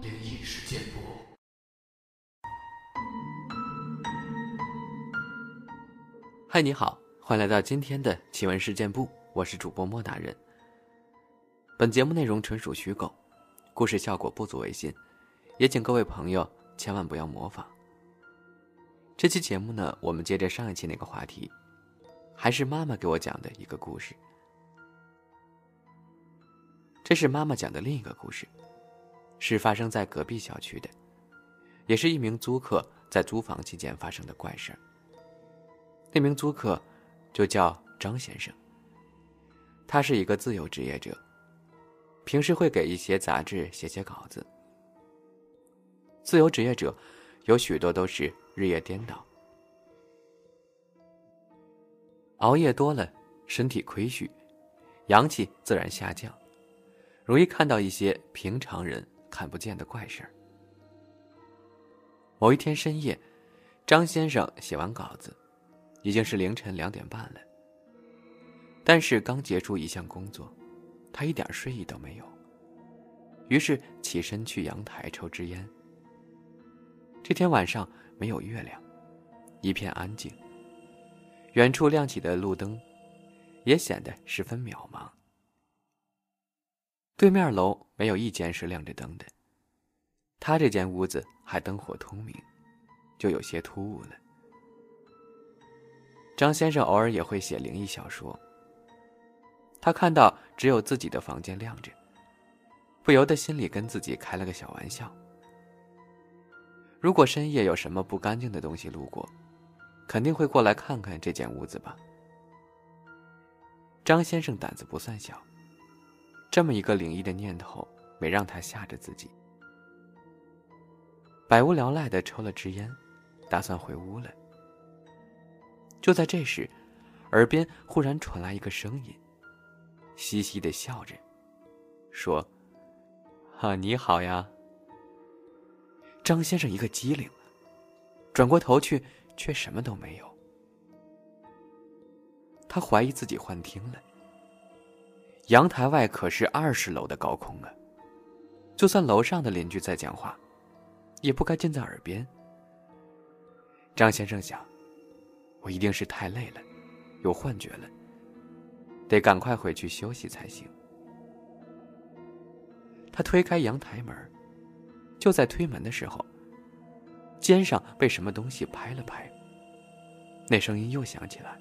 灵异事件簿。嗨，你好，欢迎来到今天的奇闻事件部，我是主播莫大人。本节目内容纯属虚构，故事效果不足为信，也请各位朋友千万不要模仿。这期节目呢，我们接着上一期那个话题，还是妈妈给我讲的一个故事。这是妈妈讲的另一个故事，是发生在隔壁小区的，也是一名租客在租房期间发生的怪事。那名租客就叫张先生，他是一个自由职业者。平时会给一些杂志写写稿子。自由职业者有许多都是日夜颠倒，熬夜多了，身体亏虚，阳气自然下降，容易看到一些平常人看不见的怪事儿。某一天深夜，张先生写完稿子，已经是凌晨两点半了。但是刚结束一项工作。他一点睡意都没有，于是起身去阳台抽支烟。这天晚上没有月亮，一片安静。远处亮起的路灯，也显得十分渺茫。对面楼没有一间是亮着灯的，他这间屋子还灯火通明，就有些突兀了。张先生偶尔也会写灵异小说。他看到只有自己的房间亮着，不由得心里跟自己开了个小玩笑：如果深夜有什么不干净的东西路过，肯定会过来看看这间屋子吧。张先生胆子不算小，这么一个灵异的念头没让他吓着自己，百无聊赖的抽了支烟，打算回屋了。就在这时，耳边忽然传来一个声音。嘻嘻的笑着，说：“啊，你好呀。”张先生一个机灵，转过头去，却什么都没有。他怀疑自己幻听了。阳台外可是二十楼的高空啊，就算楼上的邻居在讲话，也不该近在耳边。张先生想：“我一定是太累了，有幻觉了。”得赶快回去休息才行。他推开阳台门，就在推门的时候，肩上被什么东西拍了拍。那声音又响起来：“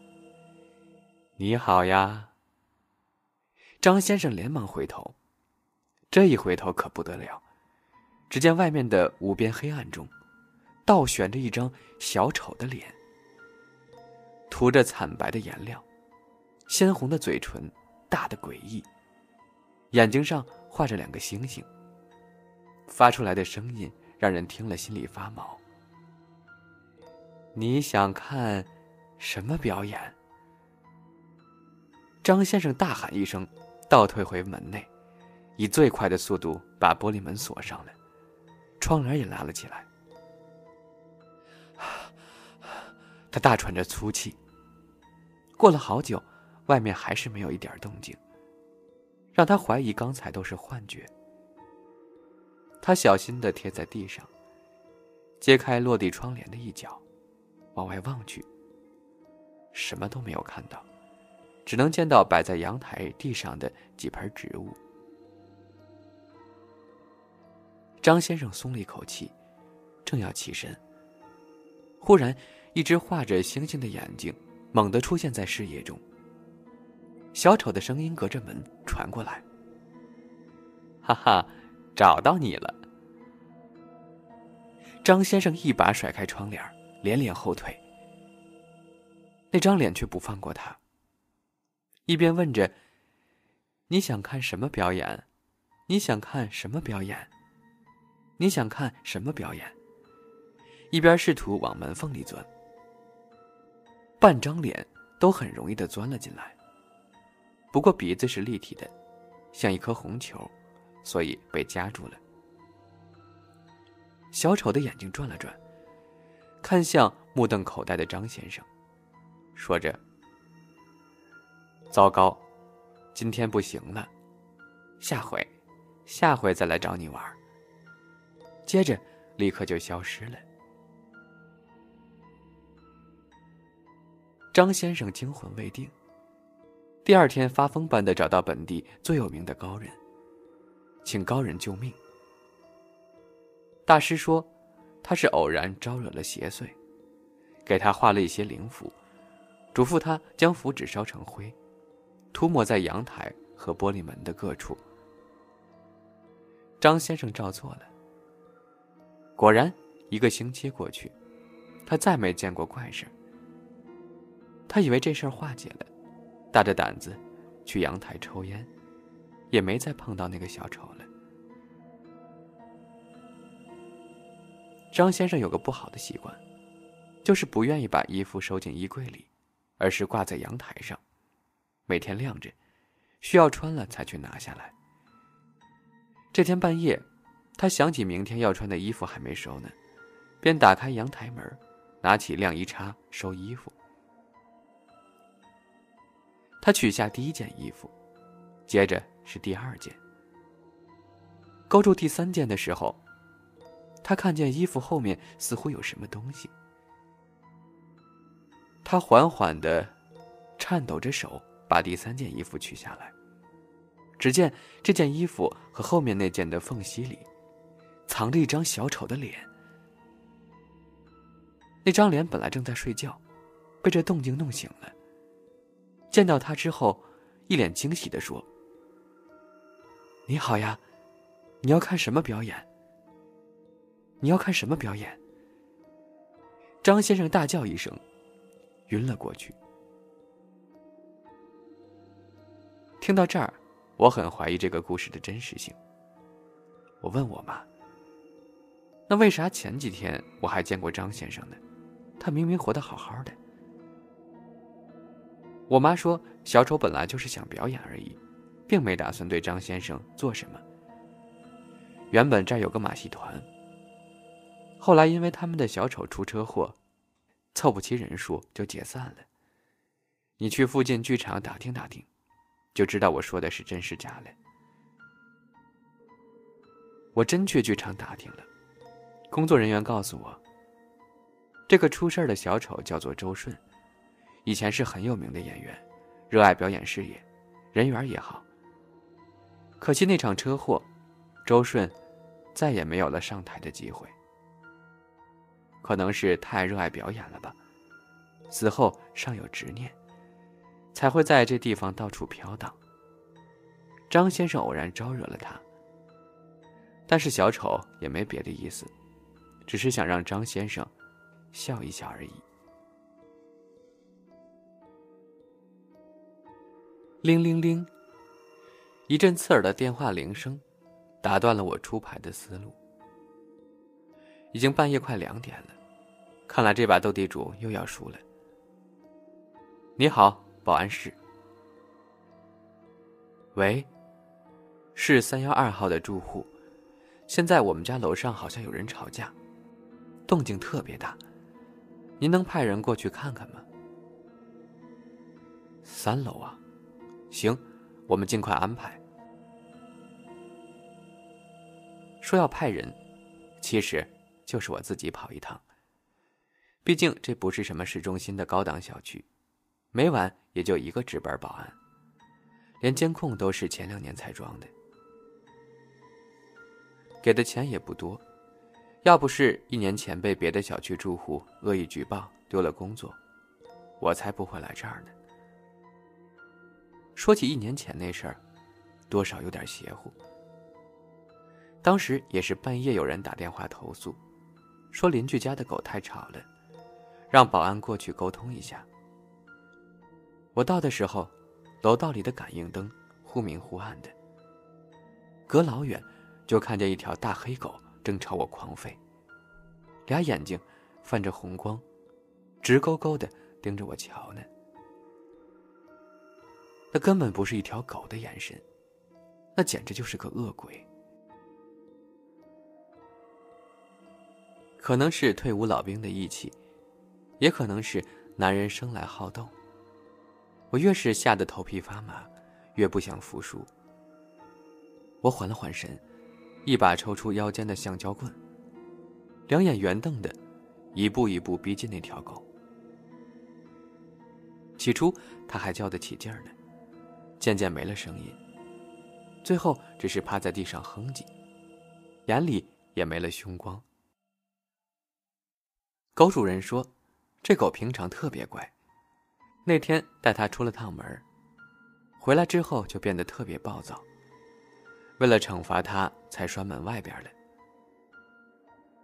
你好呀。”张先生连忙回头，这一回头可不得了，只见外面的无边黑暗中，倒悬着一张小丑的脸，涂着惨白的颜料。鲜红的嘴唇，大的诡异，眼睛上画着两个星星。发出来的声音让人听了心里发毛。你想看什么表演？张先生大喊一声，倒退回门内，以最快的速度把玻璃门锁上了，窗帘也拉了起来。他大喘着粗气。过了好久。外面还是没有一点动静，让他怀疑刚才都是幻觉。他小心的贴在地上，揭开落地窗帘的一角，往外望去，什么都没有看到，只能见到摆在阳台地上的几盆植物。张先生松了一口气，正要起身，忽然，一只画着星星的眼睛猛地出现在视野中。小丑的声音隔着门传过来：“哈哈，找到你了。”张先生一把甩开窗帘，连连后退。那张脸却不放过他，一边问着：“你想看什么表演？你想看什么表演？你想看什么表演？”一边试图往门缝里钻。半张脸都很容易的钻了进来。不过鼻子是立体的，像一颗红球，所以被夹住了。小丑的眼睛转了转，看向目瞪口呆的张先生，说着：“糟糕，今天不行了，下回，下回再来找你玩。”接着，立刻就消失了。张先生惊魂未定。第二天，发疯般的找到本地最有名的高人，请高人救命。大师说，他是偶然招惹了邪祟，给他画了一些灵符，嘱咐他将符纸烧成灰，涂抹在阳台和玻璃门的各处。张先生照做了。果然，一个星期过去，他再没见过怪事他以为这事儿化解了，大着胆子去阳台抽烟，也没再碰到那个小丑了。张先生有个不好的习惯，就是不愿意把衣服收进衣柜里，而是挂在阳台上，每天晾着，需要穿了才去拿下来。这天半夜。他想起明天要穿的衣服还没收呢，便打开阳台门，拿起晾衣叉收衣服。他取下第一件衣服，接着是第二件。勾住第三件的时候，他看见衣服后面似乎有什么东西。他缓缓的，颤抖着手把第三件衣服取下来，只见这件衣服和后面那件的缝隙里。藏着一张小丑的脸，那张脸本来正在睡觉，被这动静弄醒了。见到他之后，一脸惊喜的说：“你好呀，你要看什么表演？你要看什么表演？”张先生大叫一声，晕了过去。听到这儿，我很怀疑这个故事的真实性。我问我妈。那为啥前几天我还见过张先生呢？他明明活得好好的。我妈说，小丑本来就是想表演而已，并没打算对张先生做什么。原本这儿有个马戏团，后来因为他们的小丑出车祸，凑不齐人数就解散了。你去附近剧场打听打听，就知道我说的是真是假了。我真去剧场打听了。工作人员告诉我，这个出事的小丑叫做周顺，以前是很有名的演员，热爱表演事业，人缘也好。可惜那场车祸，周顺再也没有了上台的机会。可能是太热爱表演了吧，死后尚有执念，才会在这地方到处飘荡。张先生偶然招惹了他，但是小丑也没别的意思。只是想让张先生笑一笑而已。铃铃铃！一阵刺耳的电话铃声，打断了我出牌的思路。已经半夜快两点了，看来这把斗地主又要输了。你好，保安室。喂，是三幺二号的住户，现在我们家楼上好像有人吵架。动静特别大，您能派人过去看看吗？三楼啊，行，我们尽快安排。说要派人，其实就是我自己跑一趟。毕竟这不是什么市中心的高档小区，每晚也就一个值班保安，连监控都是前两年才装的，给的钱也不多。要不是一年前被别的小区住户恶意举报丢了工作，我才不会来这儿呢。说起一年前那事儿，多少有点邪乎。当时也是半夜有人打电话投诉，说邻居家的狗太吵了，让保安过去沟通一下。我到的时候，楼道里的感应灯忽明忽暗的，隔老远就看见一条大黑狗。正朝我狂吠，俩眼睛泛着红光，直勾勾的盯着我瞧呢。那根本不是一条狗的眼神，那简直就是个恶鬼。可能是退伍老兵的义气，也可能是男人生来好斗。我越是吓得头皮发麻，越不想服输。我缓了缓神，一把抽出腰间的橡胶棍，两眼圆瞪的，一步一步逼近那条狗。起初，它还叫得起劲儿呢，渐渐没了声音，最后只是趴在地上哼唧，眼里也没了凶光。狗主人说：“这狗平常特别乖，那天带它出了趟门，回来之后就变得特别暴躁。为了惩罚它，才拴门外边了。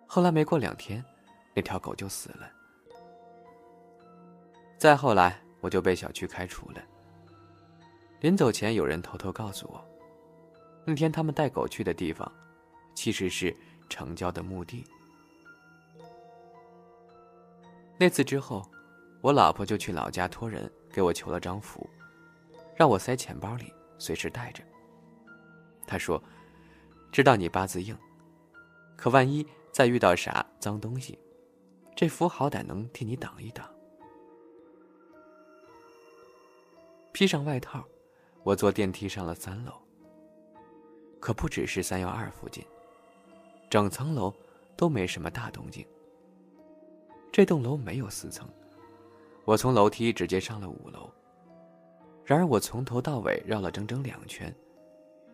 后来没过两天，那条狗就死了。再后来，我就被小区开除了。临走前，有人偷偷告诉我，那天他们带狗去的地方，其实是成交的墓地。”那次之后，我老婆就去老家托人给我求了张符，让我塞钱包里，随时带着。她说：“知道你八字硬，可万一再遇到啥脏东西，这符好歹能替你挡一挡。”披上外套，我坐电梯上了三楼。可不只是三幺二附近，整层楼都没什么大动静。这栋楼没有四层，我从楼梯直接上了五楼。然而我从头到尾绕了整整两圈，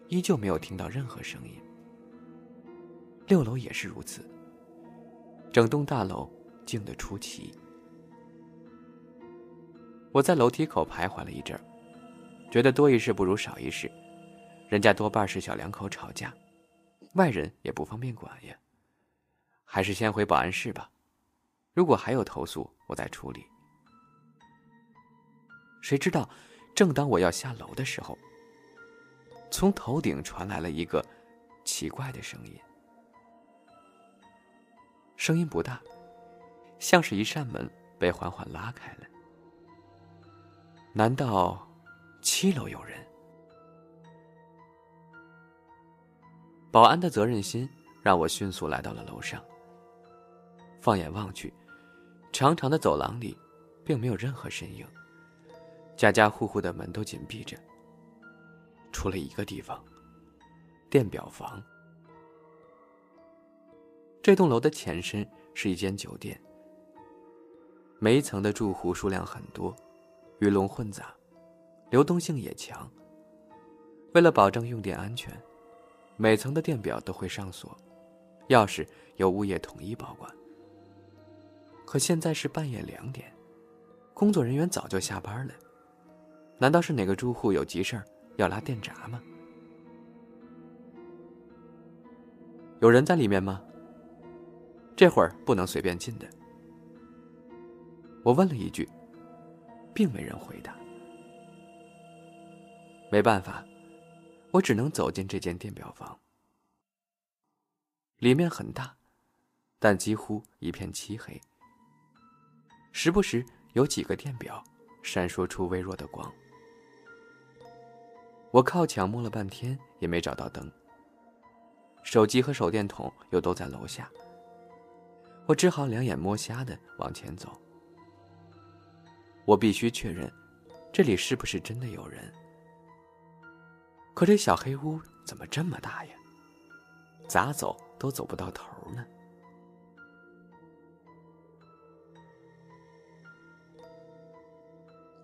依旧没有听到任何声音。六楼也是如此，整栋大楼静得出奇。我在楼梯口徘徊了一阵觉得多一事不如少一事，人家多半是小两口吵架，外人也不方便管呀，还是先回保安室吧。如果还有投诉，我再处理。谁知道，正当我要下楼的时候，从头顶传来了一个奇怪的声音。声音不大，像是一扇门被缓缓拉开了。难道七楼有人？保安的责任心让我迅速来到了楼上。放眼望去。长长的走廊里，并没有任何身影。家家户户的门都紧闭着，除了一个地方——电表房。这栋楼的前身是一间酒店，每一层的住户数量很多，鱼龙混杂，流动性也强。为了保证用电安全，每层的电表都会上锁，钥匙由物业统一保管。可现在是半夜两点，工作人员早就下班了。难道是哪个住户有急事儿要拉电闸吗？有人在里面吗？这会儿不能随便进的。我问了一句，并没人回答。没办法，我只能走进这间电表房。里面很大，但几乎一片漆黑。时不时有几个电表闪烁出微弱的光，我靠墙摸了半天也没找到灯。手机和手电筒又都在楼下，我只好两眼摸瞎的往前走。我必须确认，这里是不是真的有人？可这小黑屋怎么这么大呀？咋走都走不到头呢？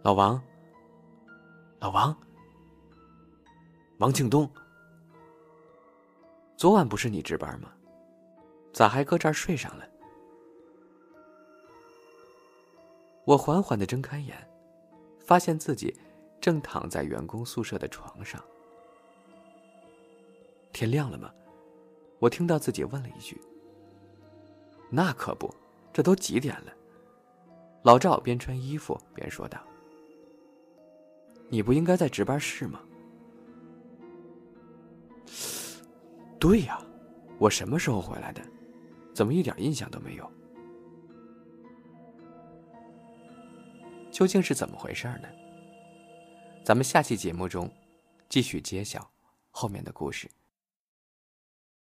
老王，老王，王庆东，昨晚不是你值班吗？咋还搁这儿睡上了？我缓缓的睁开眼，发现自己正躺在员工宿舍的床上。天亮了吗？我听到自己问了一句。那可不，这都几点了？老赵边穿衣服边说道。你不应该在值班室吗？对呀，我什么时候回来的？怎么一点印象都没有？究竟是怎么回事呢？咱们下期节目中继续揭晓后面的故事。